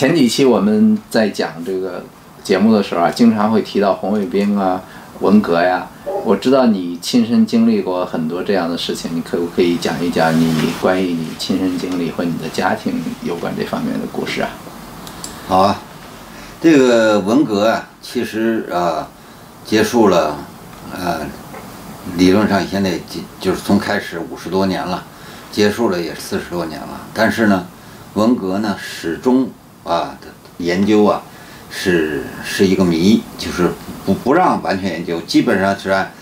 前几期我们在讲这个节目的时候啊，经常会提到红卫兵啊、文革呀。我知道你亲身经历过很多这样的事情，你可不可以讲一讲你关于你亲身经历和你的家庭有关这方面的故事啊？好啊，这个文革啊，其实啊，结束了，呃，理论上现在就就是从开始五十多年了，结束了也四十多年了。但是呢，文革呢始终啊的研究啊是是一个谜，就是不不让完全研究，基本上是按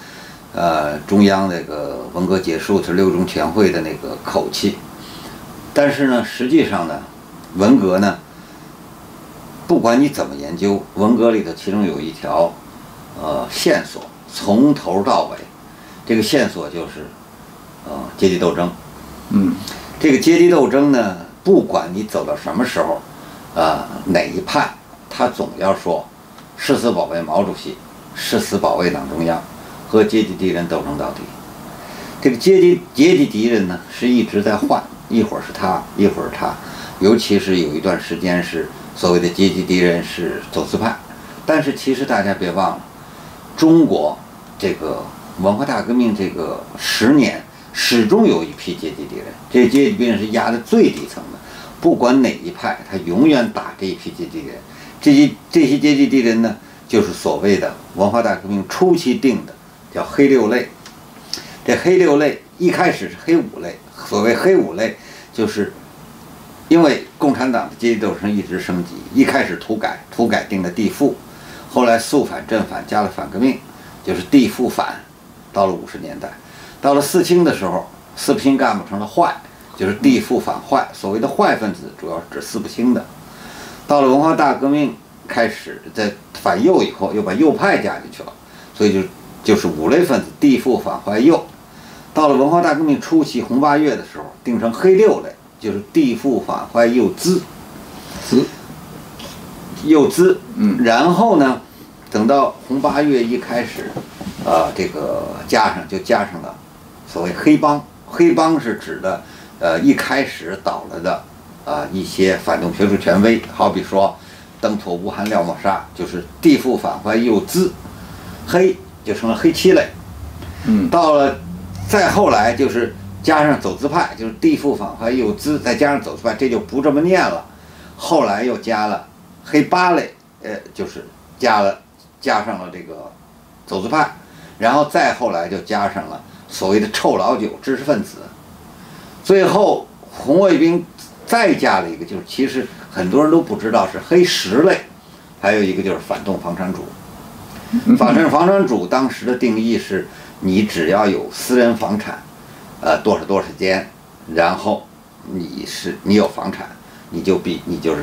呃中央那个文革结束是六中全会的那个口气。但是呢，实际上呢，文革呢。不管你怎么研究文革里头，其中有一条，呃，线索从头到尾，这个线索就是，呃，阶级斗争。嗯，这个阶级斗争呢，不管你走到什么时候，啊，哪一派，他总要说，誓死保卫毛主席，誓死保卫党中央，和阶级敌人斗争到底。这个阶级阶级敌人呢，是一直在换，一会儿是他，一会儿他，尤其是有一段时间是。所谓的阶级敌人是走资派，但是其实大家别忘了，中国这个文化大革命这个十年，始终有一批阶级敌人，这阶级敌人是压在最底层的，不管哪一派，他永远打这一批阶级敌人。这些这些阶级敌人呢，就是所谓的文化大革命初期定的，叫黑六类。这黑六类一开始是黑五类，所谓黑五类就是。因为共产党的阶级斗争一直升级，一开始土改，土改定了地富，后来肃反、镇反加了反革命，就是地富反。到了五十年代，到了四清的时候，四不清干部成了坏，就是地富反坏。所谓的坏分子，主要是指四不清的。到了文化大革命开始，在反右以后，又把右派加进去了，所以就就是五类分子，地富反坏右。到了文化大革命初期，红八月的时候，定成黑六类。就是地富反坏右资，资，右资，嗯，然后呢，等到红八月一开始，呃，这个加上就加上了所谓黑帮，黑帮是指的，呃，一开始倒了的，啊，一些反动学术权威，好比说登徒吴晗、廖沫沙，就是地富反坏右资，黑就成了黑七类，嗯，到了再后来就是。加上走资派，就是地富反坏右资，再加上走资派，这就不这么念了。后来又加了黑八类，呃，就是加了加上了这个走资派，然后再后来就加上了所谓的臭老九知识分子。最后红卫兵再加了一个，就是其实很多人都不知道是黑十类，还有一个就是反动房产主。反正房产主当时的定义是，你只要有私人房产。呃，多少多少间，然后你是你有房产，你就必你就是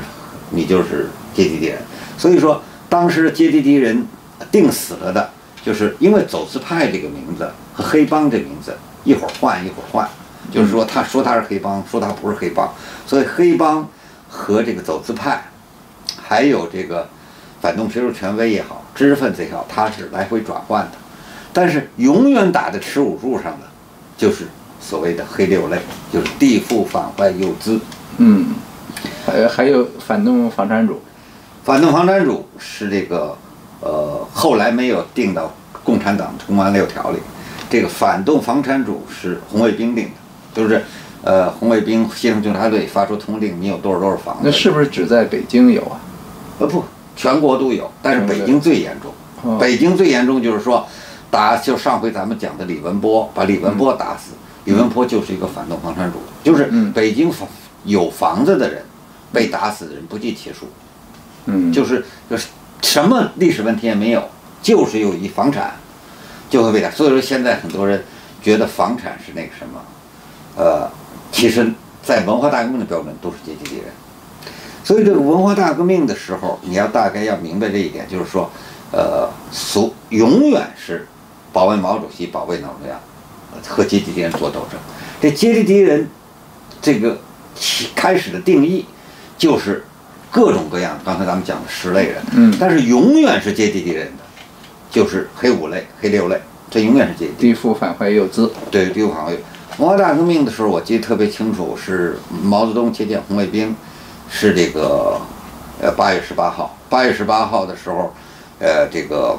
你就是阶级敌人。所以说，当时的阶级敌人定死了的，就是因为走资派这个名字和黑帮这名字一会儿换一会儿换，就是说他说他是黑帮，说他不是黑帮，所以黑帮和这个走资派，还有这个反动学术权威也好，知识分子也好，他是来回转换的，但是永远打在耻辱柱上的，就是。所谓的黑六类就是地富反坏右资，嗯，还还有反动房产主，反动房产主是这个，呃，后来没有定到共产党公安六条里，这个反动房产主是红卫兵定的，就是，呃，红卫兵协同警察队发出通令，你有多少多少房子？那是不是只在北京有啊？呃不，全国都有，但是北京最严重，北京最严重就是说，打就上回咱们讲的李文波，把李文波打死。李文波就是一个反动房产主，就是北京房有房子的人被打死的人不计其数，嗯，就是就是什么历史问题也没有，就是有一房产就会被打。所以说现在很多人觉得房产是那个什么，呃，其实，在文化大革命的标准都是阶级敌人。所以这个文化大革命的时候，你要大概要明白这一点，就是说，呃，所永远是保卫毛主席，保卫党中央。和阶级敌人做斗争，这阶级敌人，这个起开始的定义，就是各种各样。刚才咱们讲的十类人，嗯，但是永远是阶级敌人的，就是黑五类、黑六类，这永远是阶级。地富反坏右资，对，地富反坏右。文化大革命的时候，我记得特别清楚，是毛泽东接见红卫兵，是这个呃，八月十八号，八月十八号的时候，呃，这个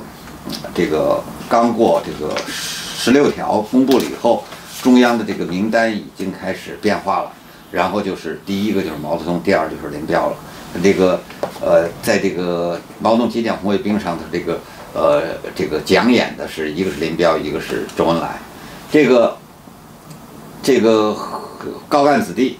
这个刚过这个十六条公布了以后，中央的这个名单已经开始变化了。然后就是第一个就是毛泽东，第二就是林彪了。这个呃，在这个毛泽东接见红卫兵上的这个呃这个讲演的是一个是林彪，一个是周恩来。这个这个高干子弟。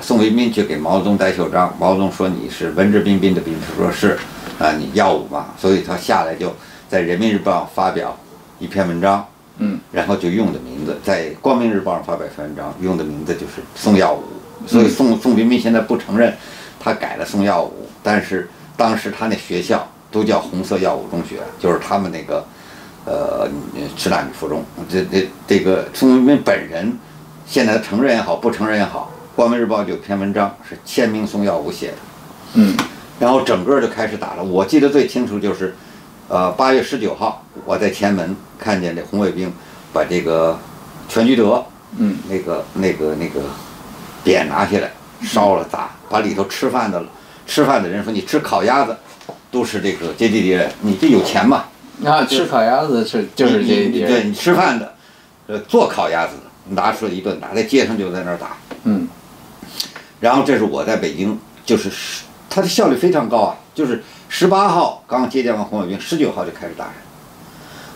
宋维民去给毛泽东戴袖章，毛泽东说你是文质彬彬的兵，他说是，啊，你耀武嘛，所以他下来就在人民日报发表一篇文章，嗯，然后就用的名字，在光明日报上发表一篇文章，用的名字就是宋耀武，所以宋宋彬彬现在不承认他改了宋耀武，但是当时他那学校都叫红色耀武中学，就是他们那个呃师大女附中，这这这个宋彬彬本人现在承认也好，不承认也好。《光明日报》有篇文章是签名宋耀武写的，嗯，然后整个就开始打了。我记得最清楚就是，呃，八月十九号，我在前门看见这红卫兵把这个全聚德，嗯，那个那个那个匾拿下来烧了砸，把里头吃饭的吃饭的人说你吃烤鸭子都是这个阶级敌人，你这有钱嘛？啊，吃烤鸭子是就是阶级敌人，对你吃饭的，呃，做烤鸭子的拿出来一顿打，在街上就在那儿打，嗯。然后这是我在北京，就是十，他的效率非常高啊，就是十八号刚接见完红卫兵，十九号就开始打人。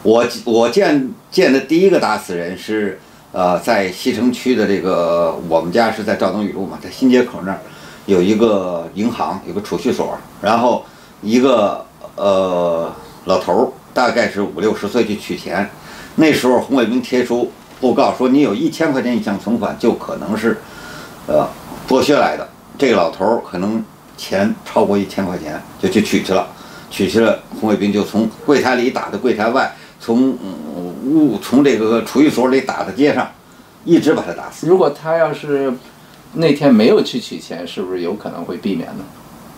我我见见的第一个打死人是，呃，在西城区的这个，我们家是在赵登禹路嘛，在新街口那儿有一个银行，有个储蓄所，然后一个呃老头儿，大概是五六十岁去取钱，那时候红卫兵贴出布告说，你有一千块钱以上存款就可能是，呃。剥削来的这个老头儿可能钱超过一千块钱，就去取去了，取去了，红卫兵就从柜台里打到柜台外，从屋从这个储蓄所里打到街上，一直把他打死。如果他要是那天没有去取钱，是不是有可能会避免呢？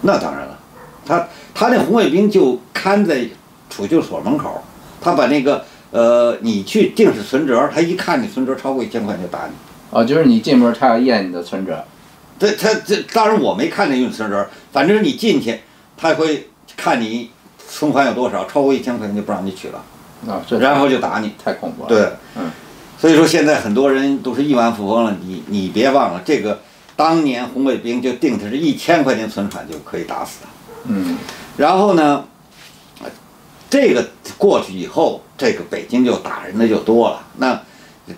那当然了，他他那红卫兵就看在储蓄所门口，他把那个呃，你去定是存折，他一看你存折超过一千块钱就打你。哦，就是你进门他要验你的存折。这他这当然我没看见用存折，反正你进去，他会看你存款有多少，超过一千块钱就不让你取了，啊，然后就打你，太恐怖了。对，嗯，所以说现在很多人都是亿万富翁了，你你别忘了这个，当年红卫兵就定的是一千块钱存款就可以打死他，嗯，然后呢，这个过去以后，这个北京就打人的就多了，那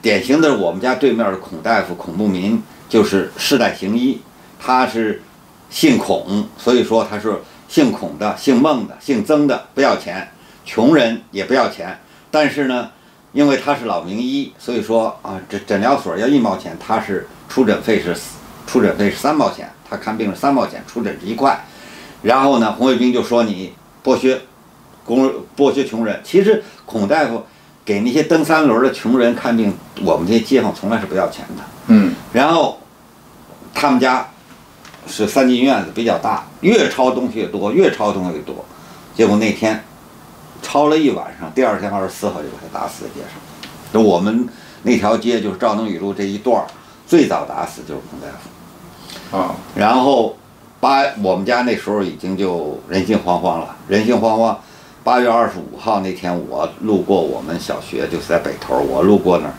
典型的我们家对面的孔大夫孔不民。就是世代行医，他是姓孔，所以说他是姓孔的、姓孟的、姓曾的，不要钱，穷人也不要钱。但是呢，因为他是老名医，所以说啊，诊诊疗所要一毛钱，他是出诊费是出诊费是三毛钱，他看病是三毛钱，出诊是一块。然后呢，红卫兵就说你剥削工剥削穷人。其实孔大夫给那些蹬三轮的穷人看病，我们这些街坊从来是不要钱的。嗯，然后他们家是三进院子，比较大，越抄东西越多，越抄东西越多。结果那天抄了一晚上，第二天二十四号就把他打死在街上。就我们那条街就是赵登禹路这一段儿，最早打死就是孔大夫。啊，然后八我们家那时候已经就人心惶惶了，人心惶惶。八月二十五号那天，我路过我们小学，就是在北头，我路过那儿。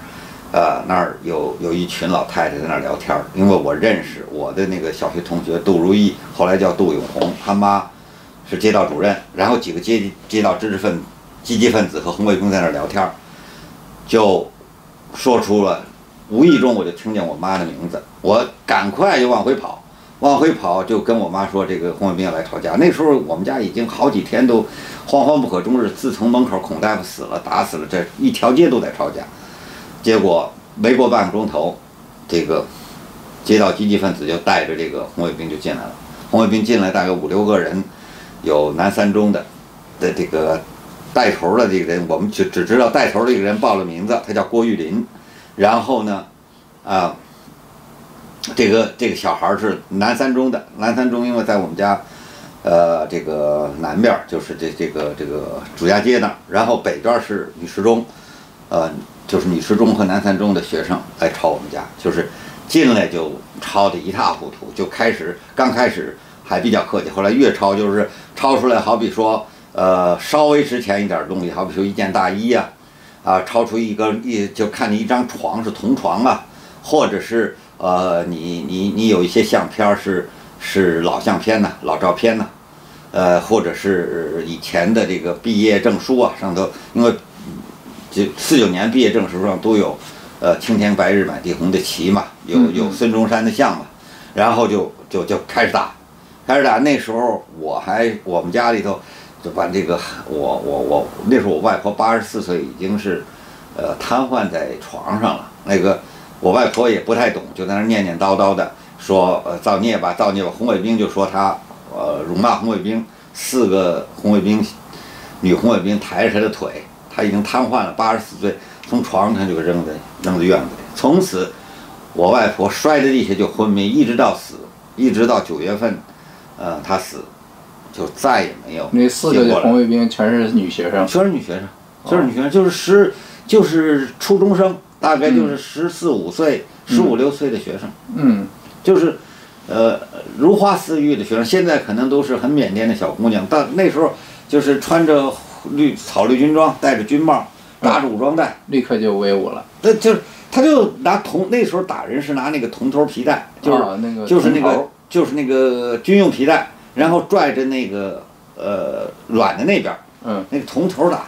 呃，那儿有有一群老太太在那儿聊天，因为我认识我的那个小学同学杜如意，后来叫杜永红，他妈是街道主任，然后几个街街道知识分子积极分子和红卫兵在那儿聊天，就说出了，无意中我就听见我妈的名字，我赶快就往回跑，往回跑就跟我妈说这个红卫兵要来吵架，那时候我们家已经好几天都惶惶不可终日，自从门口孔大夫死了，打死了，这一条街都在吵架。结果没过半个钟头，这个街道积极分子就带着这个红卫兵就进来了。红卫兵进来大概五六个人，有南三中的的这个带头的这个人，我们只只知道带头的一个人报了名字，他叫郭玉林。然后呢，啊，这个这个小孩是南三中的，南三中因为在我们家，呃，这个南边就是这这个这个朱家街那儿，然后北边是女十中，呃。就是女十中和南三中的学生来抄我们家，就是进来就抄得一塌糊涂，就开始刚开始还比较客气。后来越抄就是抄出来，好比说，呃，稍微值钱一点东西，好比说一件大衣呀、啊，抄出一个一就看你一张床是铜床啊，或者是呃，你你你有一些相片儿是是老相片呐、老照片呐、呃，或者是以前的这个毕业证书啊，上头因为就四九年毕业证书上都有，呃，青天白日满地红的旗嘛，有嗯有孙中山的像嘛，然后就就就开始打，开始打。那时候我还我们家里头就把这个我我我那时候我外婆八十四岁，已经是呃瘫痪在床上了。那个我外婆也不太懂，就在那儿念念叨叨的说呃造孽吧造孽吧。红卫兵就说他呃辱骂红卫兵，四个红卫兵女红卫兵抬着他的腿，他已经瘫痪了，八十四岁，从床上就给扔在扔在院子里。从此，我外婆摔在地下就昏迷，一直到死，一直到九月份，呃，她死，就再也没有那四个红卫兵全是女学生，全是女学生，全是女学生，就是十，就是初中生，大概就是十四五岁、十五六岁的学生，嗯就是，呃，如花似玉的学生。现在可能都是很腼腆的小姑娘，但那时候就是穿着绿草绿军装，戴着军帽，打着武装带，立刻就威武了，那就是他就拿铜，那时候打人是拿那个铜头皮带，就是、啊那个就是那个就是那个军用皮带，然后拽着那个呃软的那边儿嗯，那个铜头打。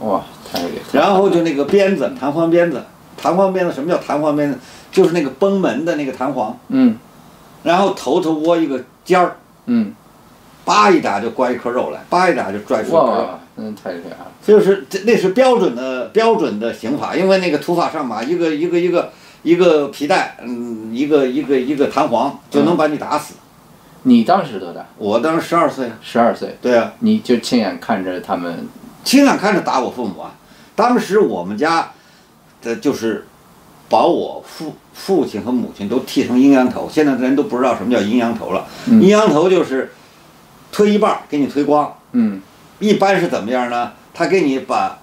哇，太厉害，然后就那个鞭子，弹簧鞭子，弹簧鞭子什么叫弹簧鞭子？就是那个崩门的那个弹簧，嗯然后头头窝一个尖儿，嗯，叭一打就刮一颗肉来，叭一打就拽出一颗肉。哇，真太厉害了，就是这那是标准的标准的刑法，因为那个土法上马，一个一个一个一个皮带，嗯，一个一个一个弹簧就能把你打死。你当时多大？我当时十二岁啊，十二岁，对啊，你就亲眼看着他们，亲眼看着打我父母啊。当时我们家的就是把我父父亲和母亲都剃成阴阳头，现在的人都不知道什么叫阴阳头了。嗯阴阳头就是推一半儿给你推光，嗯一般是怎么样呢？他给你把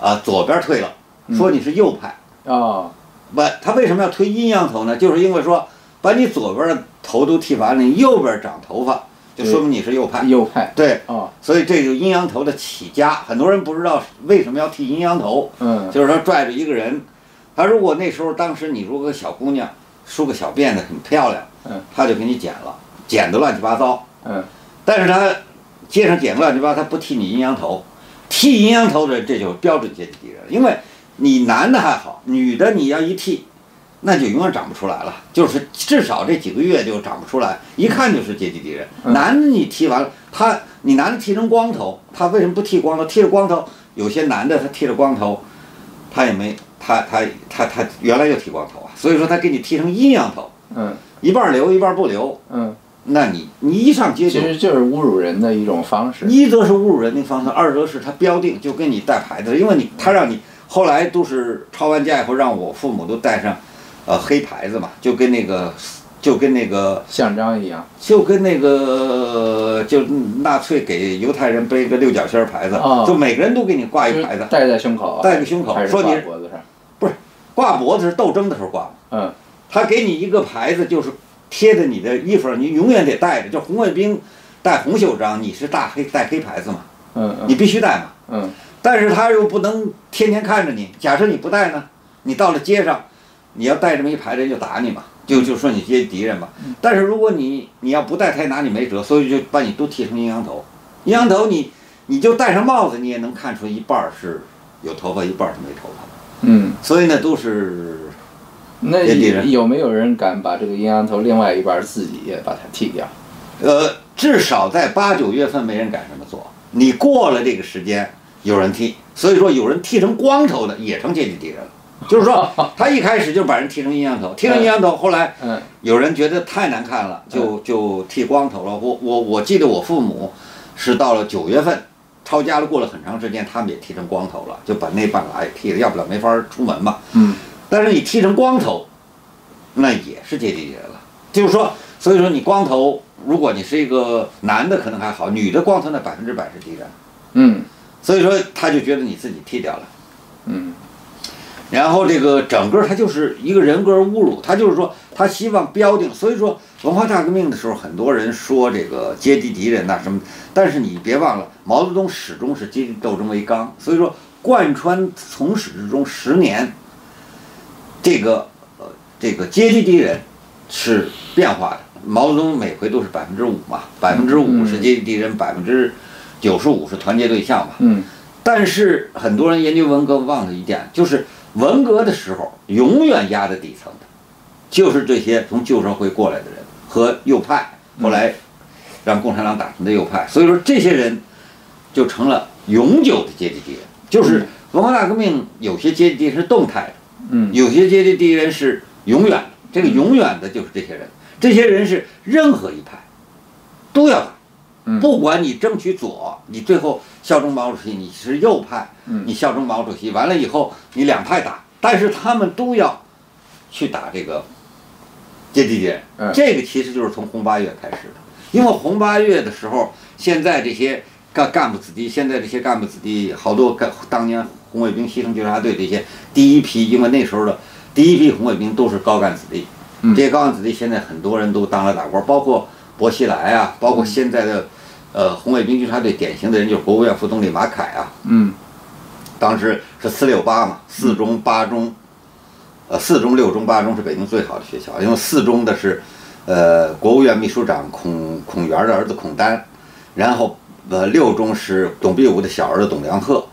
啊、左边推了，说你是右派。啊，不，他为什么要推阴阳头呢？就是因为说把你左边的头都剃完了，你右边长头发，就说明你是右派。右派，对，哦，所以这就阴阳头的起家，很多人不知道为什么要剃阴阳头。嗯就是说拽着一个人，他如果那时候当时你如果个小姑娘梳个小辫子很漂亮，嗯，他就给你剪了，剪得乱七八糟。嗯但是他街上剪个乱七八糟，他不剃你阴阳头，剃阴阳头的这就是标准阶级敌人，因为你男的还好，女的你要一剃，那就永远长不出来了，就是至少这几个月就长不出来，一看就是阶级敌人。嗯男的你剃完了，他你男的剃成光头，他为什么不剃光头？剃了光头，有些男的他剃了光头，他也没他他他他原来就剃光头啊，所以说他给你剃成阴阳头，嗯一半儿留一半儿不留，嗯，那你你一上街就其实就是侮辱人的一种方式，一则是侮辱人的方式，二则是他标定就跟你带牌子，因为你他让你后来都是抄完家以后让我父母都带上，呃黑牌子嘛，就跟那个就跟那个像章一样，就跟那个就纳粹给犹太人背个六角星儿牌子，哦就每个人都给你挂就是一牌子，戴在胸口啊，戴在胸口说你挂脖子上，挂脖子是斗争的时候挂，嗯他给你一个牌子就是贴着你的衣服上，你永远得带着，就红卫兵戴红袖章，你是大黑戴黑牌子嘛，嗯你必须戴嘛。嗯但是他又不能天天看着你。假设你不戴呢，你到了街上，你要带这么一排人就打你嘛，就就说你阶级敌人嘛。但是如果你你要不带，他也拿你没辙，所以就把你都剃成阴阳头。阴阳头你你就戴上帽子，你也能看出一半儿是有头发，一半儿是没头发。嗯，所以呢，都是那阶级人有没有人敢把这个阴阳头另外一半自己也把它剃掉？呃，至少在八九月份没人敢这么做。你过了这个时间，有人剃，所以说有人剃成光头的也成阶级敌人了。就是说，他一开始就把人剃成阴阳头，剃成阴阳头，后来 嗯有人觉得太难看了，就就剃光头了。我我我记得我父母是到了九月份，抄家了，过了很长时间，他们也剃成光头了，就把那半拉也剃了，要不然没法出门嘛。嗯但是你剃成光头，那也是阶级敌人了。就是说，所以说你光头，如果你是一个男的可能还好，女的光头那百分之百是敌人。嗯所以说他就觉得你自己剃掉了。嗯然后这个整个他就是一个人格侮辱，他就是说他希望标定，所以说文化大革命的时候，很多人说这个阶级敌人呐什么，但是你别忘了，毛泽东始终是阶级斗争为纲，所以说贯穿从始至终十年，这个呃这个阶级敌人是变化的。毛泽东每回都是百分之五嘛，百分之五是阶级敌人，百分之九十五是团结对象嘛。嗯但是很多人研究文革忘了一点，就是文革的时候，永远压在底层的，就是这些从旧社会过来的人和右派，后来让共产党打成的右派。所以说，这些人就成了永久的阶级敌人。就是文化大革命，有些阶级敌人是动态的，嗯有些阶级敌人是永远的。这个永远的就是这些人，这些人是任何一派都要打。嗯不管你争取左，你最后效忠毛主席，你是右派，嗯你效忠毛主席，完了以后你两派打，但是他们都要去打这个阶级敌人。嗯这个其实就是从红八月开始的，因为红八月的时候，现在这些干干部子弟，现在这些干部子弟好多干当年红卫兵牺牲纠察队这些第一批，因为那时候的第一批红卫兵都是高干子弟，嗯这些高干子弟现在很多人都当了大官，包括薄熙来啊，包括现在的。呃，红卫兵纠察队典型的人就是国务院副总理马凯啊，嗯当时是四六八嘛，四中八中，呃，四中六中八中是北京最好的学校，因为四中的是，呃，国务院秘书长孔孔元的儿子孔丹，然后呃六中是董必武的小儿子董良鹤，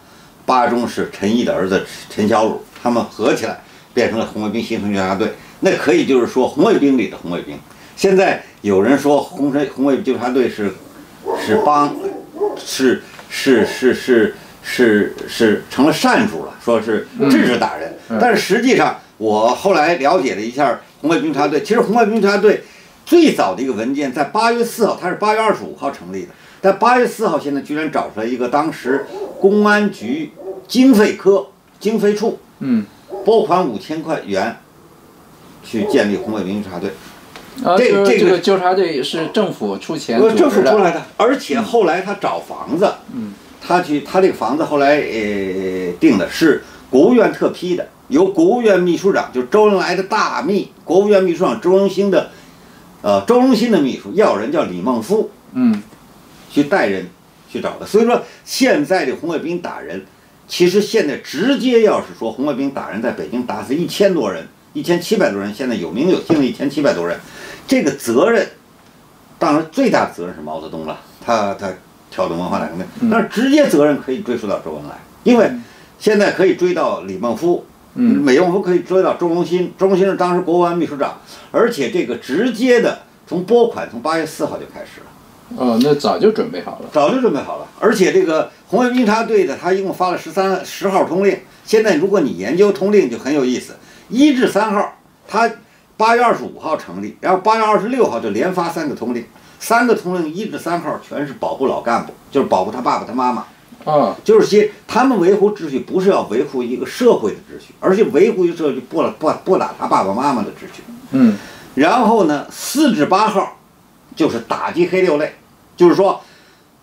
八中是陈毅的儿子陈小鲁，他们合起来变成了红卫兵新生纠察队，那可以就是说红卫兵里的红卫兵。现在有人说红卫红卫纠察队是是帮是是是是是是成了善主了，说是制止打人，嗯。但是实际上我后来了解了一下红卫兵纠察队，其实红卫兵纠察队最早的一个文件在八月四号，它是八月二十五号成立的，但八月四号现在居然找出来一个当时公安局经费科经费处嗯。拨款五千块元去建立红卫兵纠察队。啊，这这个个这个纠察队是政府出钱呃，政府出来的，而且后来他找房子，嗯，他去他这个房子后来呃定的是国务院特批的，由国务院秘书长就是周恩来的大秘，国务院秘书长周荣兴的，呃周荣兴的秘书要人叫李孟夫嗯。去带人去找的，所以说现在的红卫兵打人，其实现在直接要是说红卫兵打人，在北京打死一千多人，一千七百多人，现在有名有姓的一千七百多人，这个责任，当然最大的责任是毛泽东了，他他挑动文化大革命，嗯但是直接责任可以追溯到周恩来，因为现在可以追到李孟夫，嗯美孟夫可以追到周荣新，周荣新是当时国务院秘书长，而且这个直接的从拨款从八月四号就开始了。哦，那早就准备好了，早就准备好了，而且这个红卫兵纠察队的，他一共发了十三十号通令。现在如果你研究通令就很有意思，一至三号，他八月二十五号成立，然后八月二十六号就连发三个通令，三个通令一至三号全是保护老干部，就是保护他爸爸他妈妈，啊，就是些他们维护秩序不是要维护一个社会的秩序，而是维护一个社会不不不打他爸爸妈妈的秩序。嗯然后呢，四至八号就是打击黑六类，就是说，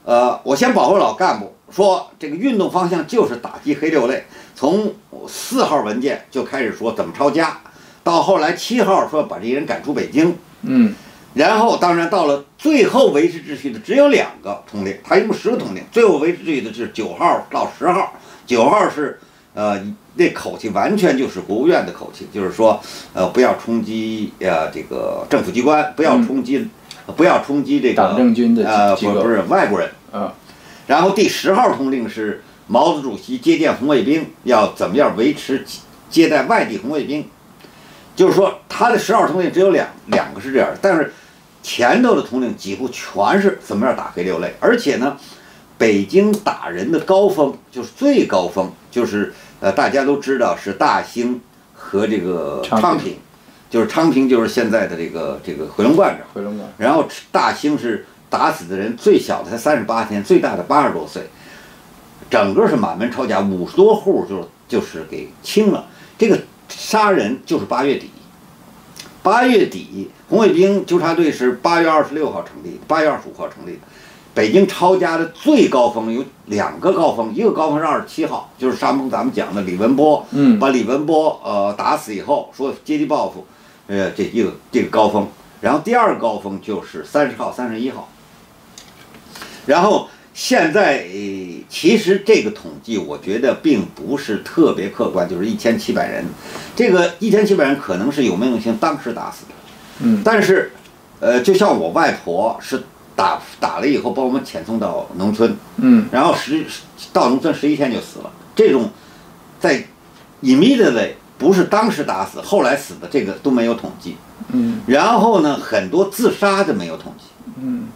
呃，我先保护老干部，说这个运动方向就是打击黑六类。从四号文件就开始说怎么抄家，到后来七号说把这些人赶出北京，嗯。然后当然到了最后维持秩序的只有两个通令，他一共十个通令，最后维持秩序的是九号到十号，九号是呃那口气完全就是国务院的口气，就是说呃不要冲击呃这个政府机关，不要冲击、不要冲击这个党政军的呃不不是外国人，啊然后第十号通令是毛主席接见红卫兵要怎么样维持接待外地红卫兵，就是说他的十号通令只有两两个是这样的，但是前头的铜令几乎全是怎么样打黑六类，而且呢，北京打人的高峰就是最高峰就是呃大家都知道是大兴和这个昌平，就是昌平就是现在的这个这个回龙观这儿。回龙观，然后大兴是打死的人最小的才三十八天，最大的八十多岁，整个是满门抄家，五十多户就就是给清了。这个杀人就是八月底，八月底红卫兵纠察队是八月二十六号成立，八月二十五号成立的。北京抄家的最高峰有两个高峰，一个高峰是二十七号，就是山峰咱们讲的李文波，嗯。把李文波呃打死以后，说阶级报复，呃这一个这个高峰，然后第二个高峰就是三十号、三十一号，然后现在、呃其实这个统计我觉得并不是特别客观，就是一千七百人，这个一千七百人可能是有没有性当时打死的，嗯。但是，呃，就像我外婆是打打了以后把我们遣送到农村，嗯。然后十到农村十一天就死了。这种在 immediately 不是当时打死，后来死的这个都没有统计。嗯。然后呢，很多自杀的没有统计。嗯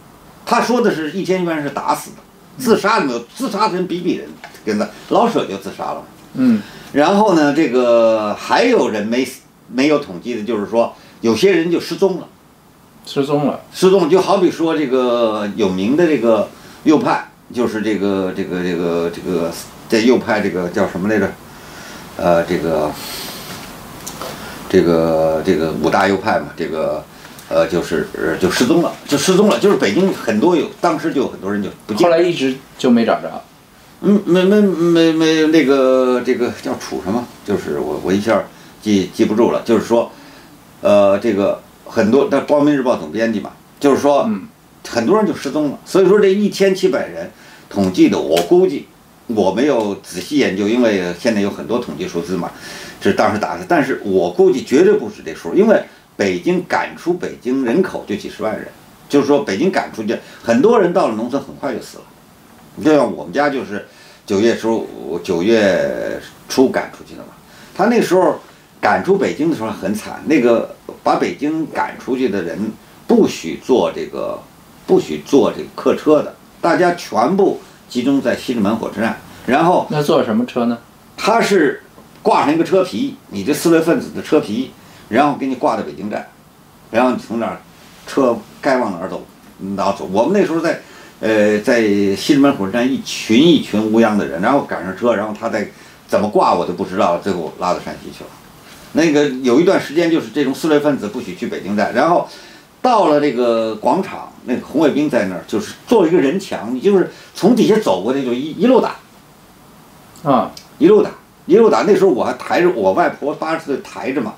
他说的是一千人是打死的，自杀的没有，自杀的人比比人，跟他老舍就自杀了。嗯然后呢，这个还有人没死没有统计的，就是说有些人就失踪了。失踪了。失踪就好比说这个有名的这个右派，就是这个这个这个这个这右派这个叫什么来着？呃，这个这个这个五大右派嘛，这个呃就是呃就失踪了，就失踪了，就是北京很多有当时就有很多人就不见了。后来一直就没找着。嗯，没没没没那个这个叫楚什么？就是我我一下记记不住了。就是说，呃，这个很多，那《光明日报》总编辑嘛，就是说，嗯很多人就失踪了。所以说这一千七百人统计的，我估计我没有仔细研究，因为现在有很多统计数字嘛，是当时打的。但是我估计绝对不止这数，因为北京赶出北京人口就几十万人，就是说北京赶出去，很多人到了农村很快就死了。就像我们家就是九月初九月初赶出去的嘛，他那时候赶出北京的时候很惨，那个把北京赶出去的人不许坐这个不许坐这个客车的，大家全部集中在西直门火车站，然后那坐什么车呢？他是挂上一个车皮，你这四类分子的车皮，然后给你挂到北京站，然后你从那儿车该往哪儿走哪儿走。我们那时候在呃在西直门火车站一群一群乌泱的人，然后赶上车，然后他再怎么挂我都不知道，最后拉到山西去了。那个有一段时间就是这种四类分子不许去北京站，然后到了这个广场，那个红卫兵在那儿就是做了一个人墙，你就是从底下走过去就一一路打。啊，一路打，一路打。那时候我还抬着我外婆八十岁抬着嘛，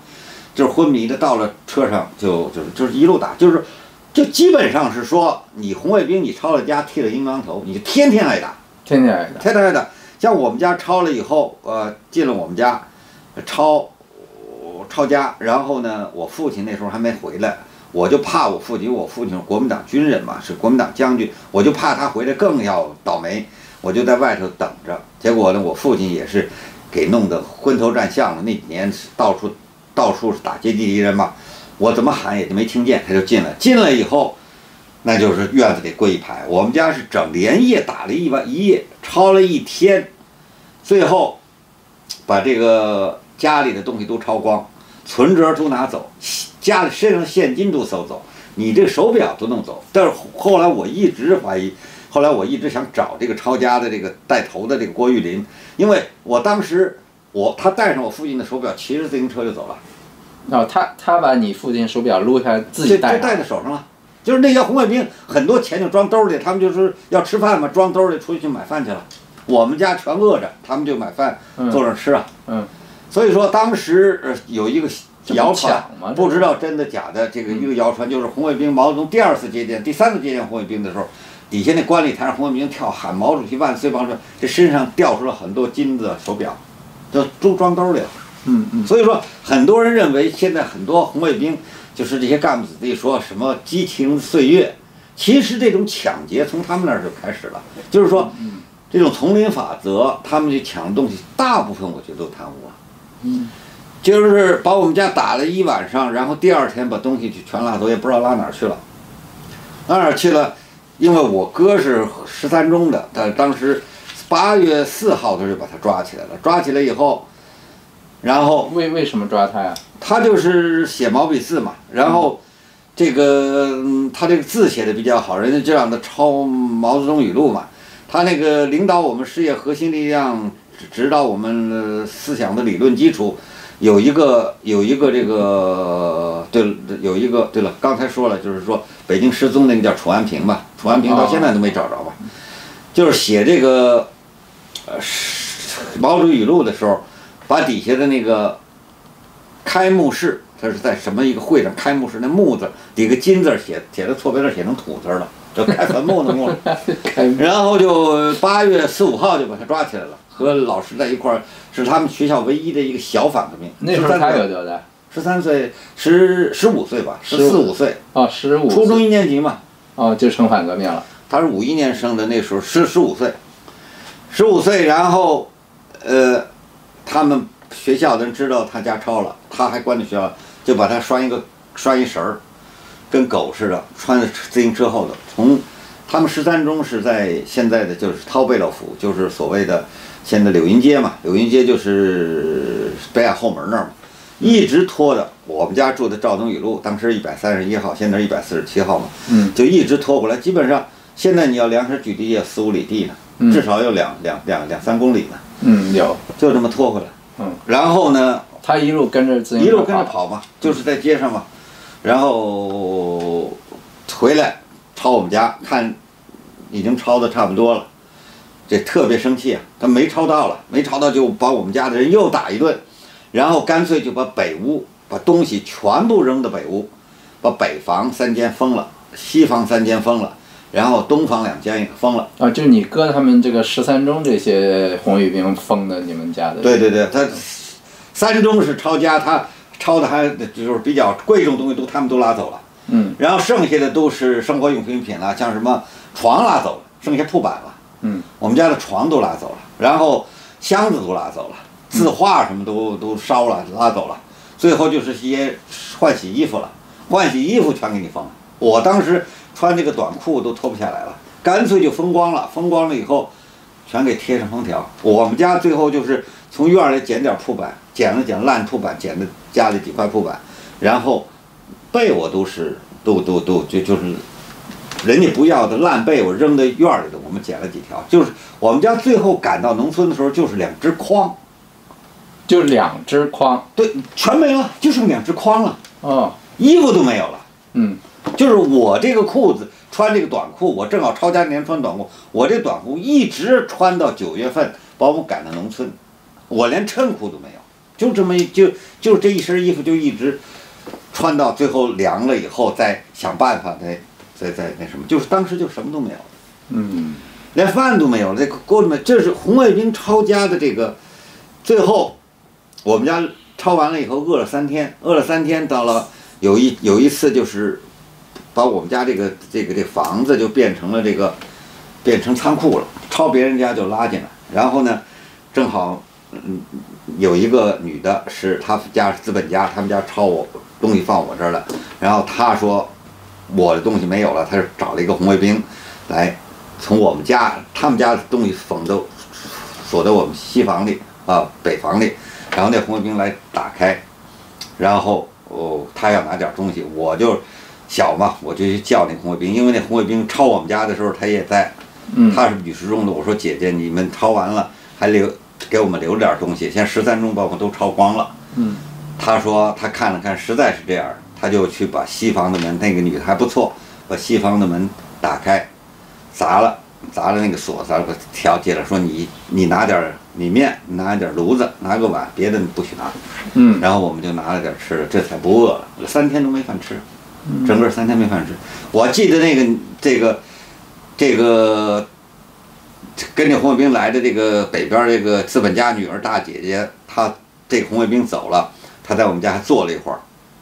就是昏迷的，到了车上就就是就是一路打，就是就基本上是说你红卫兵你抄了家剃了鹰光头，你就天天挨打，天天挨打。天天挨打。像我们家抄了以后，呃，进了我们家，呃抄抄家，然后呢，我父亲那时候还没回来。我就怕我父亲，我父亲是国民党军人嘛，是国民党将军，我就怕他回来更要倒霉，我就在外头等着。结果呢，我父亲也是给弄得昏头转向了。那几年是到处到处是打阶级敌人嘛，我怎么喊也就没听见，他就进来。进来以后，那就是院子里跪一排。我们家是整连夜打了一晚一夜，抄了一天，最后把这个家里的东西都抄光，存折都拿走，家里身上现金都搜走，你这个手表都弄走。但是后来我一直怀疑，后来我一直想找这个抄家的这个带头的这个郭玉林，因为我当时我他带上我父亲的手表，骑着自行车就走了，哦，他他把你父亲手表撸下来自己戴就就带上。在手上了。就是那些红卫兵很多钱就装兜里，他们就是要吃饭嘛，装兜里出去买饭去了。我们家全饿着，他们就买饭嗯坐着吃啊。嗯，所以说当时呃有一个谣传，不知道真的假的。这个一个谣传就是红卫兵毛泽东第二次接见、第三次接见红卫兵的时候，底下那观礼台上红卫兵跳喊毛主席万岁，毛主席，这身上掉出了很多金子手表，都都装兜里了。嗯嗯所以说，很多人认为现在很多红卫兵就是这些干部子弟说什么激情岁月，其实这种抢劫从他们那儿就开始了，就是说。这种丛林法则，他们去抢东西，大部分我觉得都贪污了。嗯，就是把我们家打了一晚上，然后第二天把东西就全拉走，也不知道拉哪儿去了。拉哪儿去了？因为我哥是十三中的，他当时八月四号他就把他抓起来了。抓起来以后，然后为为什么抓他呀？他就是写毛笔字嘛，然后这个、嗯他这个字写的比较好，人家就让他抄毛泽东语录嘛。他那个领导我们事业核心力量，指指导我们、呃思想的理论基础，有一个有一个这个对有一个对了，刚才说了，就是说北京失踪那个叫楚安平吧，楚安平到现在都没找着吧，就是写这个呃是毛主席语录的时候，把底下的那个开幕式，他是在什么一个会上开幕式，那幕字底个金字儿写写的错别字儿写成土字儿了，就开坟墓的墓了。然后就八月四五号就把他抓起来了，和老师在一块儿，是他们学校唯一的一个小反革命。那时候他有多大？十三岁，十十五岁吧，十四五岁，啊，十五。初中一年级嘛。哦，就成反革命了。他是五一年生的，那时候十十五岁，十五岁，然后，呃，他们学校的人知道他家抄了，他还关在学校，就把他拴一个拴一绳儿，跟狗似的，穿在自行车后头。从他们十三中是在现在的就是涛贝勒府，就是所谓的现在柳荫街嘛，柳荫街就是北海后门那儿嘛，一直拖着我们家住的赵东雨路，当时一百三十一号，现在一百四十七号嘛，嗯就一直拖过来，基本上现在你要量身距离也四五里地呢，嗯至少有两两两两三公里呢，嗯，有。就这么拖回来。嗯，然后呢，他一路跟着自行车一路跟着跑嘛，就是在街上嘛，然后回来抄我们家，看已经抄的差不多了，这特别生气啊，他没抄到了，没抄到就把我们家的人又打一顿，然后干脆就把北屋把东西全部扔到北屋，把北房三间封了，西房三间封了，然后东房两间也封了。啊，就是你哥他们这个十三中这些红卫兵封的你们家的。对对对，他三中是抄家，他抄的还就是比较贵重东西都他们都拉走了。嗯然后剩下的都是生活用品品了，像什么床拉走了，剩下铺板了。嗯，我们家的床都拉走了，然后箱子都拉走了，字画什么都都烧了，拉走了。最后就是一些换洗衣服了，换洗衣服全给你封了。我当时穿这个短裤都脱不下来了，干脆就风光了。风光了以后，全给贴上封条。我们家最后就是从院儿里捡点铺板，捡了捡烂铺板，捡的家里几块铺板，然后被我都是都都都就就是人家不要的烂被我扔在院儿里的，我们捡了几条。就是我们家最后赶到农村的时候，就是两只筐，就两只筐。对，全没了，就剩两只筐了，哦，衣服都没有了。嗯就是我这个裤子穿这个短裤，我正好抄家年穿短裤，我这短裤一直穿到九月份，把我赶到农村，我连衬裤都没有，就这么就就这一身衣服就一直穿到最后凉了以后再想办法再再再那什么，就是当时就什么都没有。嗯连饭都没有了，这锅里面这是红卫兵抄家的这个，最后我们家抄完了以后饿了三天，饿了三天，到了有一有一次就是把我们家这个这个这房子就变成了这个变成仓库了，抄别人家就拉进来，然后呢，正好嗯有一个女的是她家是资本家，他们家抄我东西放我这儿了，然后她说我的东西没有了，她是找了一个红卫兵来。从我们家他们家的东西缝到锁在我们西房里啊北房里，然后那红卫兵来打开，然后哦他要拿点东西，我就小嘛，我就去叫那红卫兵，因为那红卫兵抄我们家的时候他也在，嗯他是女十中的，我说姐姐你们抄完了还留给我们留着点东西，现在十三中包括都抄光了。嗯他说他看了看，实在是这样，他就去把西房的门，那个女的还不错，把西房的门打开，砸了，砸了那个锁，砸了个条进来，说你你拿点儿米面，你拿点儿炉子，拿个碗，别的不许拿。嗯然后我们就拿了点儿吃的，这才不饿了，三天都没饭吃，整个三天没饭吃。我记得那个这个这个跟着红卫兵来的这个北边儿这个资本家女儿大姐姐，她这个红卫兵走了，她在我们家还坐了一会儿。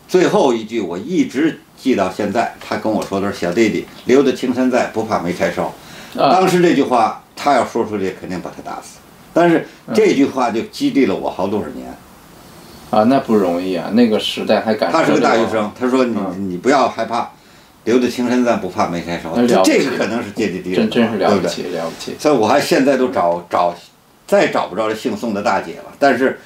最后一句我一直记到现在，她跟我说的是：“小弟弟，留得青山在，不怕没柴烧。”啊当时这句话，她要说出去，肯定把他打死。但是这句话就激励了我好多少年。啊，那不容易啊，那个时代还敢他是个大学生，他说你嗯你不要害怕，留得青山在，不怕没柴烧。这个可能是阶级敌人，真真是了？不起了不起。所以我还现在都找找，再找不着这姓宋的大姐了。但是，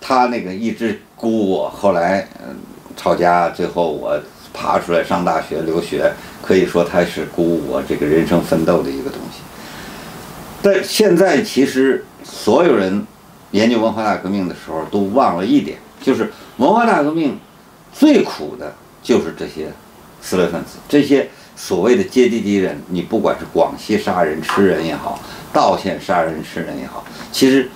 她那个一直鼓舞我，后来嗯抄家，最后我爬出来上大学留学，可以说她是鼓舞我这个人生奋斗的一个东西。但现在其实所有人研究文化大革命的时候都忘了一点，就是文化大革命最苦的就是这些四类分子，这些所谓的阶级敌人。你不管是广西杀人吃人也好，道县杀人吃人也好，其实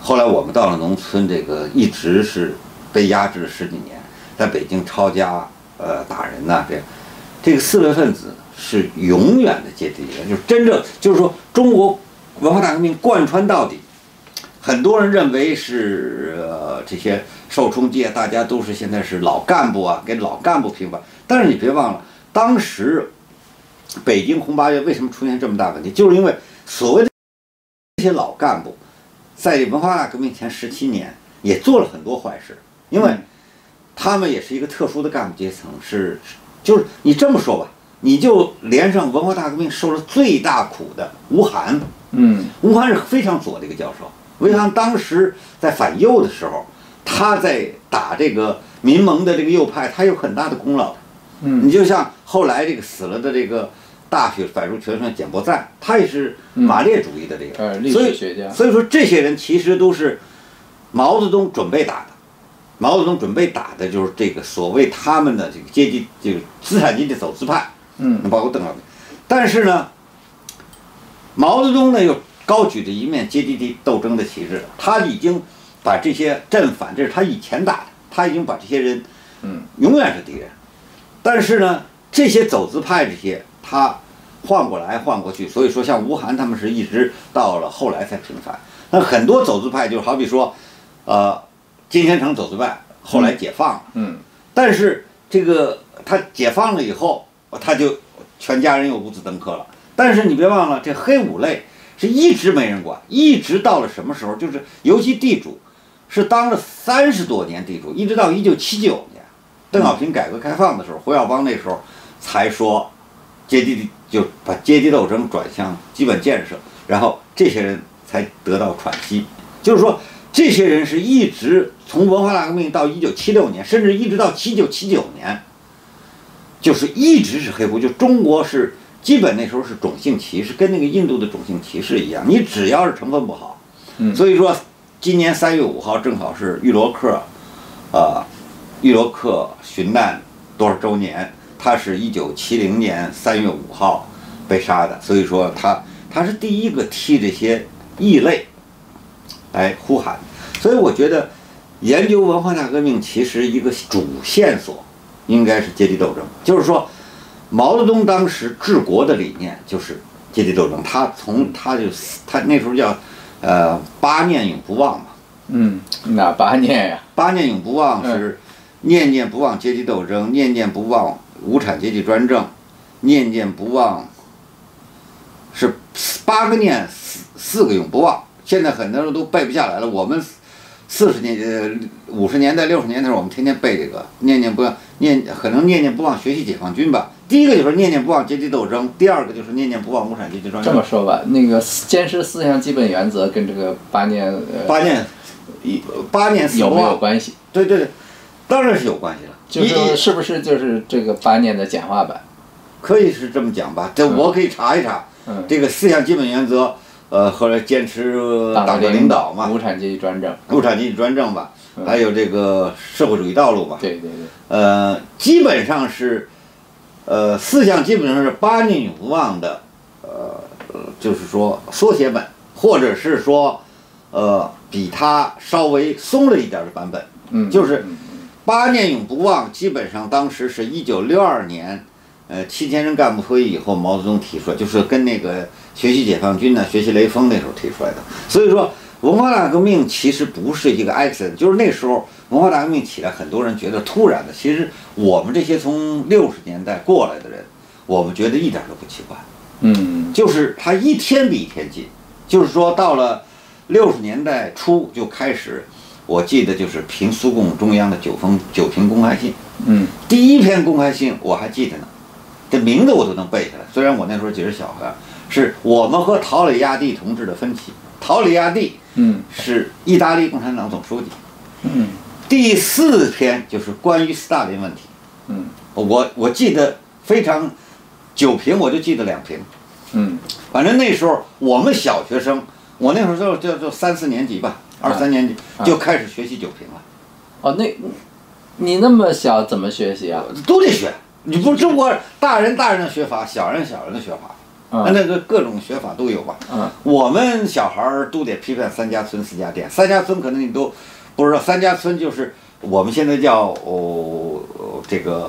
后来我们到了农村，这个一直是被压制了十几年，在北京抄家、呃打人呐、这，这个四类分子是永远的阶级敌人，就是真正就是说中国文化大革命贯穿到底。很多人认为是呃这些受冲击啊，大家都是现在是老干部啊，给老干部平反。但是你别忘了，当时北京红八月为什么出现这么大问题，就是因为所谓的这些老干部在文化大革命前十七年也做了很多坏事，因为他们也是一个特殊的干部阶层，是就是你这么说吧，你就连上文化大革命受了最大苦的吴晗，嗯吴晗是非常左的一个教授。吴晗当时在反右的时候，他在打这个民盟的这个右派，他有很大的功劳。嗯你就像后来这个死了的这个大学反入学生简伯赞，他也是马列主义的这个，呃，历所以史学家，所以说这些人其实都是毛泽东准备打的。毛泽东准备打的就是这个所谓他们的这个阶级，这个资产阶级走资派，嗯包括邓小平。但是呢，毛泽东呢又高举着一面阶级斗争的旗帜，他已经把这些正反，这是他以前打的，他已经把这些人，嗯，永远是敌人。但是呢，这些走资派这些，他换过来换过去，所以说像吴晗他们是一直到了后来才平反。那很多走资派就好比说，呃，金天成走资派后来解放了。嗯但是这个他解放了以后，他就全家人又五子登科了。但是你别忘了，这黑五类是一直没人管，一直到了什么时候？就是尤其地主，是当了三十多年地主，一直到一九七九年，邓小平改革开放的时候，胡耀邦那时候才说阶级就把阶级斗争转向基本建设，然后这些人才得到喘息。就是说，这些人是一直从文化大革命到一九七六年，甚至一直到一九七九年，就是一直是黑户。就中国是基本那时候是种姓歧视，跟那个印度的种姓歧视一样，你只要是成分不好，嗯所以说今年三月五号正好是玉罗克，呃，玉罗克殉难多少周年？他是一九七零年三月五号被杀的，所以说他他是第一个替这些异类来呼喊，所以我觉得研究文化大革命其实一个主线索应该是阶级斗争，就是说毛泽东当时治国的理念就是阶级斗争，他从他就他那时候叫呃八念永不忘嘛，嗯，哪八念呀？八念永不忘是念念不忘阶级斗争，念念不忘无产阶级专政，念念不忘是八个念四四个永不忘。现在很多人都背不下来了。我们四十年呃五十年代六十年代时候，我们天天背这个念念不忘念，可能念念不忘学习解放军吧。第一个就是念念不忘阶级斗争，第二个就是念念不忘无产阶级专政这么。说吧，那个坚持四项基本原则跟这个八念呃八念一八念四有没有，关系？对对对，当然是有关系了。就是是不是就是这个八念的简化版？可以是这么讲吧，这我可以查一查。嗯，这个四项基本原则，呃，后来坚持党的的领导嘛，无产阶级专政。无产阶级专政吧，嗯还有这个社会主义道路吧。对对对，呃，基本上是，呃，四项基本上是八念永不忘的，呃，呃就是说缩写本，或者是说，呃，比它稍微松了一点的版本。嗯，就是嗯八念永不忘，基本上当时是一九六二年，呃，七千人干部会议以后，毛泽东提出来，就是跟那个学习解放军呢、学习雷锋那时候提出来的。所以说，文化大革命其实不是一个 accident，就是那时候文化大革命起来，很多人觉得突然的。其实我们这些从六十年代过来的人，我们觉得一点都不奇怪。嗯就是它一天比一天近，就是说到了六十年代初就开始，我记得就是评苏共中央的九封九评公开信，嗯第一篇公开信我还记得呢，这名字我都能背下来。虽然我那时候只是小孩，是我们和陶里亚蒂同志的分歧。陶里亚蒂嗯是意大利共产党总书记。嗯第四篇就是关于斯大林问题，嗯我我记得非常，九评我就记得两评。嗯反正那时候我们小学生，我那时候就就就三四年级吧，二三年级啊就开始学习九评了。哦，那你那么小怎么学习啊？都得学。你不中国大人大人的学法，小人小人的学法，嗯那个各种学法都有吧。嗯我们小孩儿都得批判三家村四家店，三家村可能你都不知道，三家村就是我们现在叫哦这个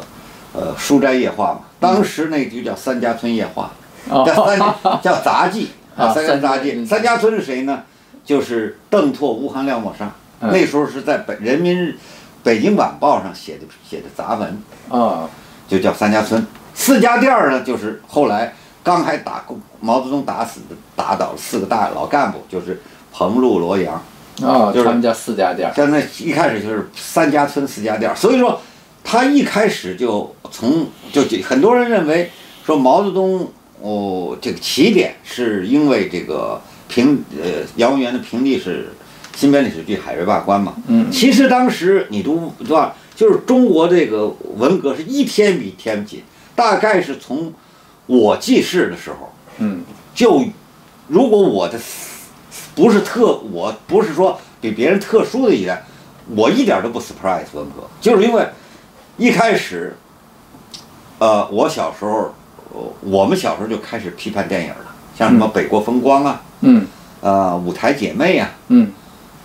呃书斋夜话嘛，当时那就叫三家村夜话，哦叫三 叫杂技啊，啊三家杂技。三三家村是谁呢？就是邓拓、吴晗、廖沫沙，嗯那时候是在北人民日北京晚报上写的写的杂文。哦就叫三家村。四家店儿呢，就是后来刚还打过毛泽东打死的打倒四个大老干部，就是彭路、罗阳。哦，就是他们叫四家店儿。现在一开始就是三家村四家店儿，所以说他一开始就从就就很多人认为说毛泽东哦这个起点是因为这个平呃杨文元的平地是新编历史剧《海瑞罢官》嘛，嗯。其实当时你都知道，就是中国这个文革是一天比一天紧，大概是从我记事的时候，嗯。就如果我的不是特，我不是说比别人特殊的一代，我一点都不 surprise 文革，就是因为一开始，呃，我小时候，呃我们小时候就开始批判电影了，像什么《北国风光》啊，嗯。呃，《舞台姐妹》啊，嗯。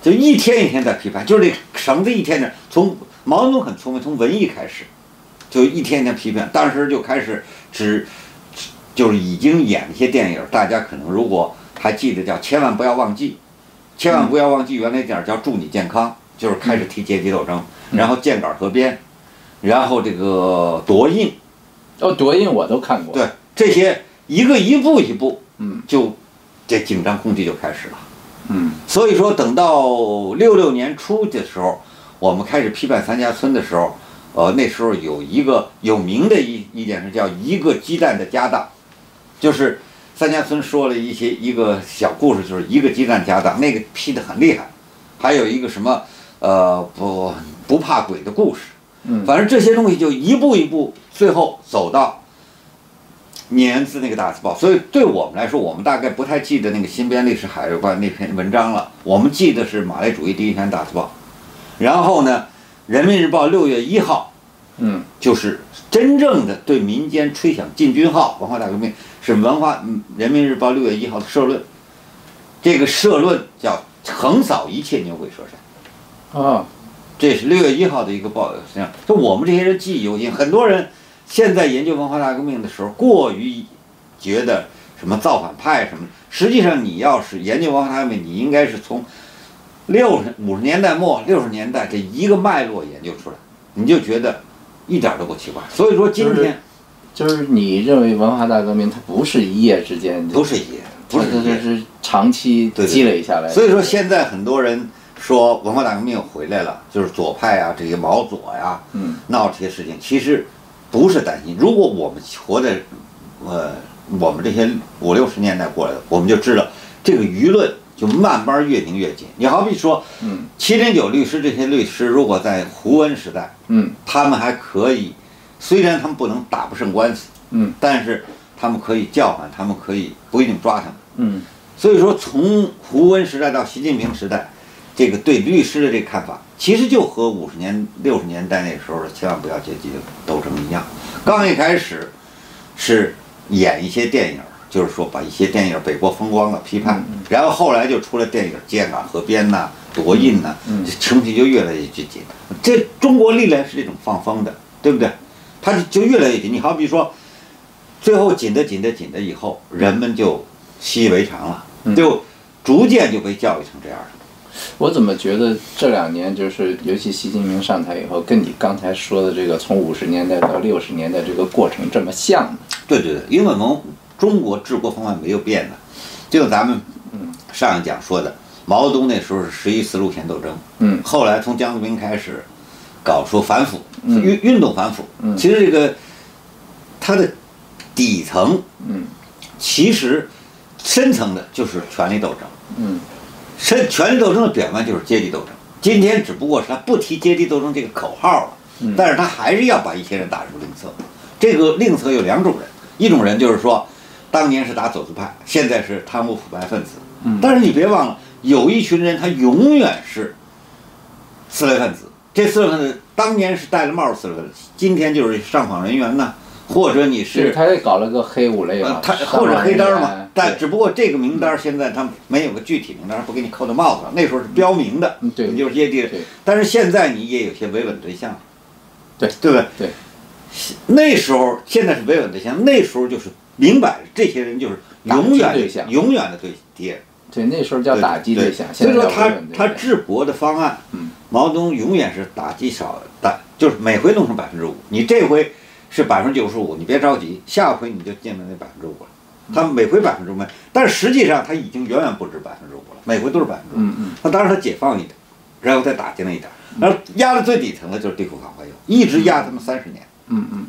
就一天一天在批判，就是那绳子一天天从毛泽东很聪明，从文艺开始，就一天天批判，当时就开始只就是已经演一些电影，大家可能如果还记得叫《千万不要忘记》，千万不要忘记原来电影叫《祝你健康》，就是开始提阶级斗争，嗯然后箭杆河边，然后这个夺印，哦，夺印我都看过。对这些一个一步一步嗯就这紧张空气就开始了。嗯所以说，等到六六年初的时候，我们开始批判三家村的时候，呃，那时候有一个有名的一一点是叫“一个鸡蛋的家当”，就是三家村说了一些一个小故事，就是一个鸡蛋家当，那个批的很厉害。还有一个什么呃不不怕鬼的故事，嗯反正这些东西就一步一步，最后走到年字那个大字报。所以对我们来说，我们大概不太记得那个新编历史海瑞观那篇文章了。我们记得是马列主义第一篇大字报。然后呢，《人民日报》六月一号嗯就是真正的对民间吹响进军号，文化大革命是文化嗯《人民日报》六月一号的社论。这个社论叫“横扫一切牛鬼蛇神”。啊这是六月一号的一个报，实际上就我们这些人记忆犹新。很多人现在研究文化大革命的时候，过于觉得什么造反派什么，实际上你要是研究文化大革命，你应该是从六十五十年代末六十年代这一个脉络研究出来，你就觉得一点都不奇怪。所以说今天就是你认为文化大革命它不是一夜之间的，不是一夜不是这是长期积累下来的。所以说现在很多人说文化大革命又回来了，就是左派啊，这些毛左呀、嗯闹这些事情，其实不是担心。如果我们活在呃我们这些五六十年代过来的，我们就知道这个舆论就慢慢越拧越紧。你好比说，嗯七零九律师这些律师，如果在胡温时代，嗯他们还可以，虽然他们不能打不胜官司，嗯但是他们可以叫唤，他们可以不一定抓他们。嗯所以说，从胡温时代到习近平时代，这个对律师的这个看法，其实就和五十年、六十年代那时候的千万不要阶级的斗争一样。刚一开始是演一些电影，就是说把一些电影《北国风光》了批判，然后后来就出了电影《箭杆河边》呐、夺印呐、嗯这情绪就越来越紧。这中国历来是这种放风的，对不对？它就越来越紧。你好比说，最后紧的紧的紧的以后，人们就习以为常了，嗯就逐渐就被教育成这样了。我怎么觉得这两年就是，尤其习近平上台以后，跟你刚才说的这个从五十年代到六十年代这个过程这么像呢？对对对，因为我们中国治国方案没有变的，就咱们上一讲说的，毛泽东那时候是十一四路线斗争，嗯后来从江泽民开始搞出反腐，嗯。运运动反腐，嗯。其实这个它的底层嗯。其实深层的就是权力斗争。嗯。深权力斗争的表面就是阶级斗争。今天只不过是他不提阶级斗争这个口号了，嗯。但是他还是要把一些人打入另册。这个另册有两种人，一种人就是说，当年是打走资派，现在是贪污腐败分子。嗯。但是你别忘了，有一群人他永远是四类分子，这四十分子当年是戴了帽儿四十分，今天就是上访人员呢，或者你是是他也搞了个黑五类嘛呃，，他或者网黑单儿嘛但只不过这个名单儿现在他没有个具体名单儿，不给你扣到帽子上。那时候是标明的，你就是接地。但是现在你也有些维稳对象，对对不对？对。那时候现在是维稳对象，那时候就是明摆着这些人就是永远永远的对敌人。对，那时候叫打击对对象，现在叫所以说他他治国的方案，嗯毛泽东永远是打击少打，就是每回弄成百分之五，你这回是百分之九十五，你别着急，下回你就进了那百分之五了。他每回百分之五，但是实际上他已经远远不止百分之五了，每回都是百分之五。嗯嗯那当然他解放一点，然后再打进来一点，然后压到最底层的就是地库反坏右，一直压他们三十年，嗯嗯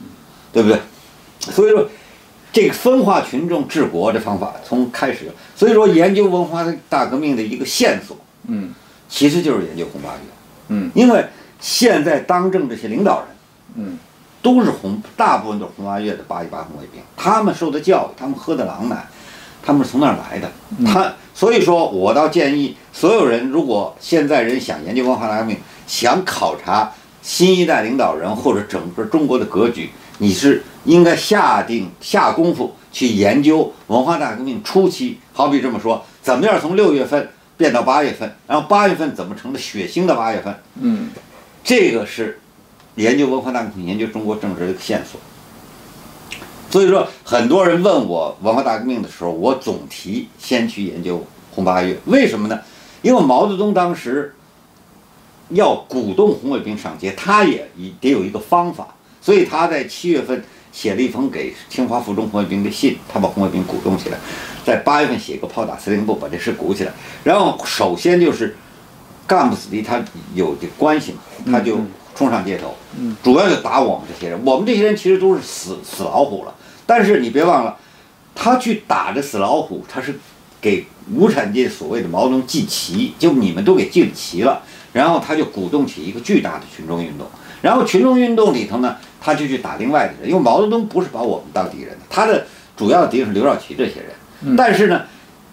对不对？所以说，这个分化群众治国的方法从开始，所以说研究文化大革命的一个线索，嗯其实就是研究红八月，嗯。因为现在当政这些领导人嗯都是红，大部分都是红八月的八一八红卫兵，他们受的教育，他们喝的狼奶，他们是从那儿来的。他所以说，我倒建议所有人，如果现在人想研究文化大革命，想考察新一代领导人或者整个中国的格局，你是应该下定下功夫去研究文化大革命初期，好比这么说，怎么样从六月份变到八月份，然后八月份怎么成了血腥的八月份，嗯这个是研究文化大革命、研究中国政治的线索。所以说，很多人问我文化大革命的时候，我总提先去研究红八月，为什么呢？因为毛泽东当时要鼓动红卫兵上街，他也得有一个方法，所以他在七月份写了一封给清华附中红卫兵的信，他把红卫兵鼓动起来，在八月份写一个炮打司令部，把这事鼓起来。然后首先就是干部子弟他有这关系嘛，他就冲上街头，嗯主要就打我们这些人。我们这些人其实都是死死老虎了，但是你别忘了，他去打这死老虎，他是给无产阶级所谓的毛泽东记旗，就你们都给祭了旗了，然后他就鼓动起一个巨大的群众运动，然后群众运动里头呢，他就去打另外的人，因为毛泽东不是把我们当敌人的，他的主要敌人是刘少奇这些人，嗯但是呢，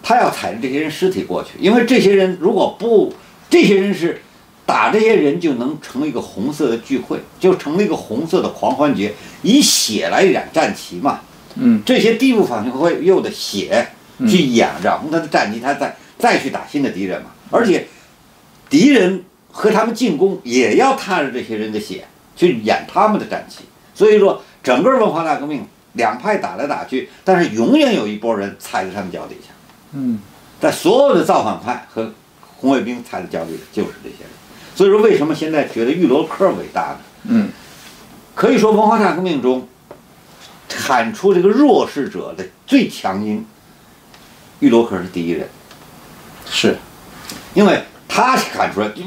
他要踩着这些人尸体过去，因为这些人如果不，这些人是打这些人就能成为一个红色的聚会，就成了一个红色的狂欢节，以血来染战旗嘛。嗯这些地步反动会用的血去掩染红他的战旗，他再再去打新的敌人嘛。而且敌人和他们进攻也要踏着这些人的血去演他们的战旗。所以说，整个文化大革命两派打来打去，但是永远有一波人踩在他们脚底下。嗯在所有的造反派和红卫兵踩在脚底的就是这些人。所以说，为什么现在觉得玉罗克伟大呢？嗯可以说，文化大革命中喊出这个弱势者的最强音，玉罗克是第一人，是因为他喊出来。就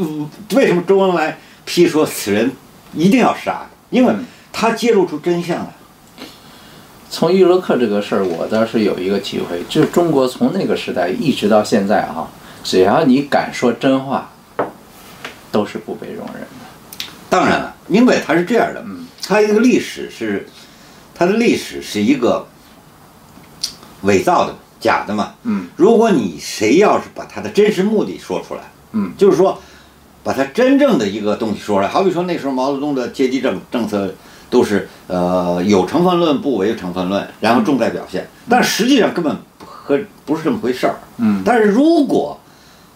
为什么周恩来批说此人一定要杀？因为他揭露出真相来。从玉罗克这个事儿，我倒是有一个体会，就是中国从那个时代一直到现在啊、只要你敢说真话，都是不被容忍的。当然了，因为他是这样的，嗯他一个历史是，他的历史是一个伪造的、假的嘛。嗯如果你谁要是把他的真实目的说出来，嗯。就是说，把他真正的一个东西说出来，好比说那时候毛泽东的阶级政政策都是呃有成分论不为成分论，然后重在表现，但实际上根本不和不是这么回事儿。嗯。但是如果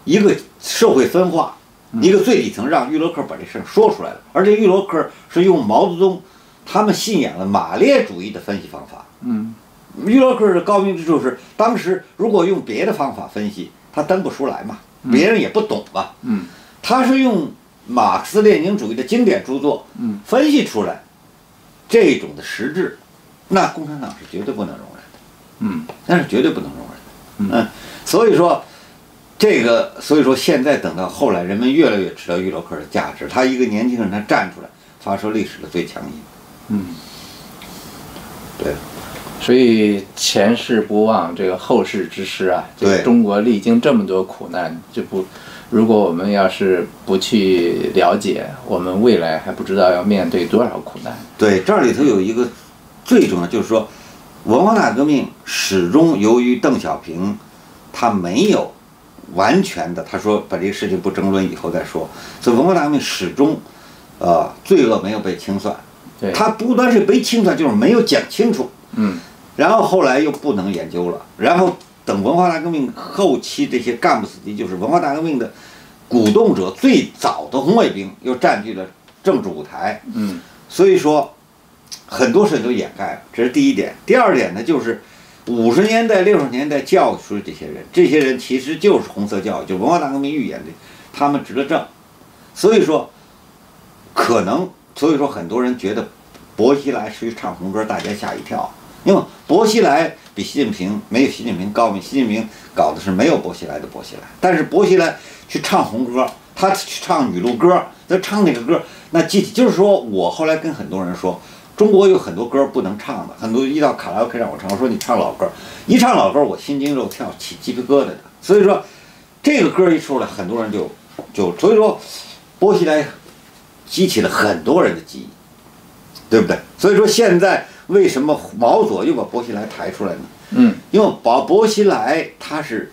一个社会分化，一个最底层让玉罗克把这事儿说出来了，而且玉罗克是用毛泽东他们信仰的马列主义的分析方法。嗯。玉罗克的高明之处是，当时如果用别的方法分析，他登不出来嘛，别人也不懂吧。嗯他是用马克思列宁主义的经典著作嗯分析出来这种的实质，那共产党是绝对不能容忍的。嗯那是绝对不能容忍的。嗯，所以说，这个，所以说现在等到后来，人们越来越知道玉楼克的价值。他一个年轻人，他站出来，发出历史的最强音。嗯，对，所以前事不忘，这个后世之师啊，这个对中国历经这么多苦难，就不，如果我们要是不去了解，我们未来还不知道要面对多少苦难。对，这里头有一个最重要，就是说，文化大革命始终由于邓小平，他没有完全的，他说把这个事情不争论以后再说，所以文化大革命始终呃，罪恶没有被清算，对，他不单是被清算，就是没有讲清楚。嗯然后后来又不能研究了，然后等文化大革命后期这些干部子弟，就是文化大革命的鼓动者最早的红卫兵，又占据了政治舞台，嗯。所以说很多事情都掩盖了，这是第一点。第二点呢，就是五十年代、六十年代教育出的这些人，这些人其实就是红色教育，就文化大革命预言的，他们执了政，所以说可能，所以说很多人觉得薄熙来是去唱红歌，大家吓一跳，因为薄熙来比习近平没有习近平高明，习近平搞的是没有薄熙来的薄熙来，但是薄熙来去唱红歌，他去唱女路歌，他唱那个歌，那具体就是说我后来跟很多人说。中国有很多歌不能唱的，很多一到卡拉 OK 让我唱，我说你唱老歌，一唱老歌我心惊肉跳，起鸡皮疙瘩的。所以说，这个歌一出来，很多人就就所以说，薄熙来激起了很多人的记忆，对不对？所以说现在为什么毛左又把薄熙来抬出来呢？嗯因为把薄熙来他是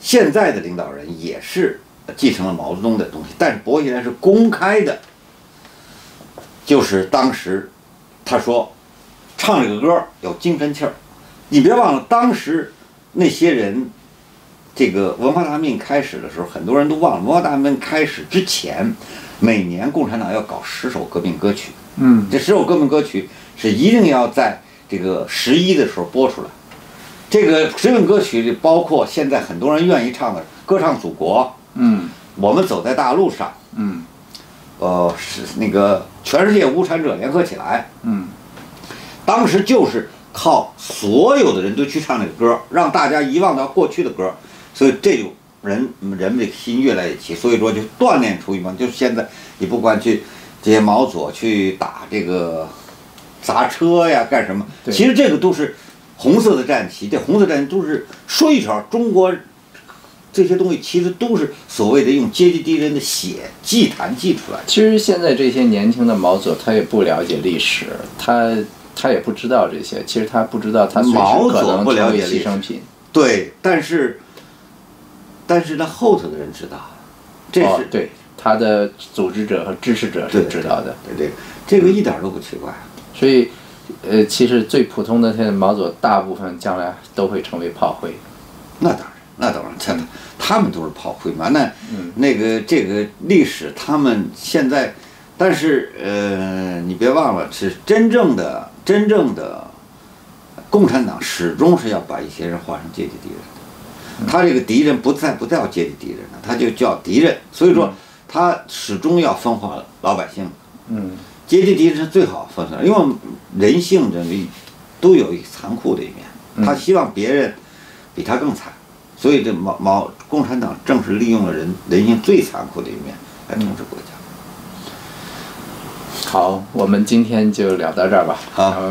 现在的领导人，也是继承了毛泽东的东西，但是薄熙来是公开的，就是当时他说唱这个歌有精神气儿，你别忘了当时那些人。这个文化大革命开始的时候，很多人都忘了，文化大革命开始之前，每年共产党要搞十首革命歌曲，嗯这十首革命歌曲是一定要在这个十一的时候播出来。这个革命歌曲里包括现在很多人愿意唱的《歌唱祖国》，嗯。我们走在大路上，嗯。呃，是那个全世界无产者联合起来，嗯。当时就是靠所有的人都去唱这个歌，让大家遗忘掉过去的歌，所以这就人人们的心越来越齐，所以说就锻炼出一帮，就是现在你不管去这些毛左去打这个砸车呀干什么，其实这个都是红色的战旗，这红色战旗都是说一条中国。这些东西其实都是所谓的用阶级敌人的血祭坛祭出来的。其实现在这些年轻的毛左，他也不了解历史，他他也不知道这些。其实他不知道，他毛可能左不了解牺牲品。对，但是，但是他，后头的人知道，这是、哦，对，他的组织者和支持者是知道的。对对，这个一点都不奇怪。所以，呃，其实最普通的现在毛左，大部分将来都会成为炮灰。那当然，那当然，他他们都是炮灰嘛。那、嗯那个这个历史，他们现在，但是呃，你别忘了，是真正的真正的共产党始终是要把一些人划成阶级敌人的。他这个敌人不再不叫阶级敌人了，他就叫敌人。所以说，他始终要分化老百姓。嗯阶级敌人是最好分出来，因为人性这里都有一残酷的一面，他希望别人比他更惨，所以这毛毛共产党正是利用了人人性最残酷的一面来统治国家。好，我们今天就聊到这儿吧。好。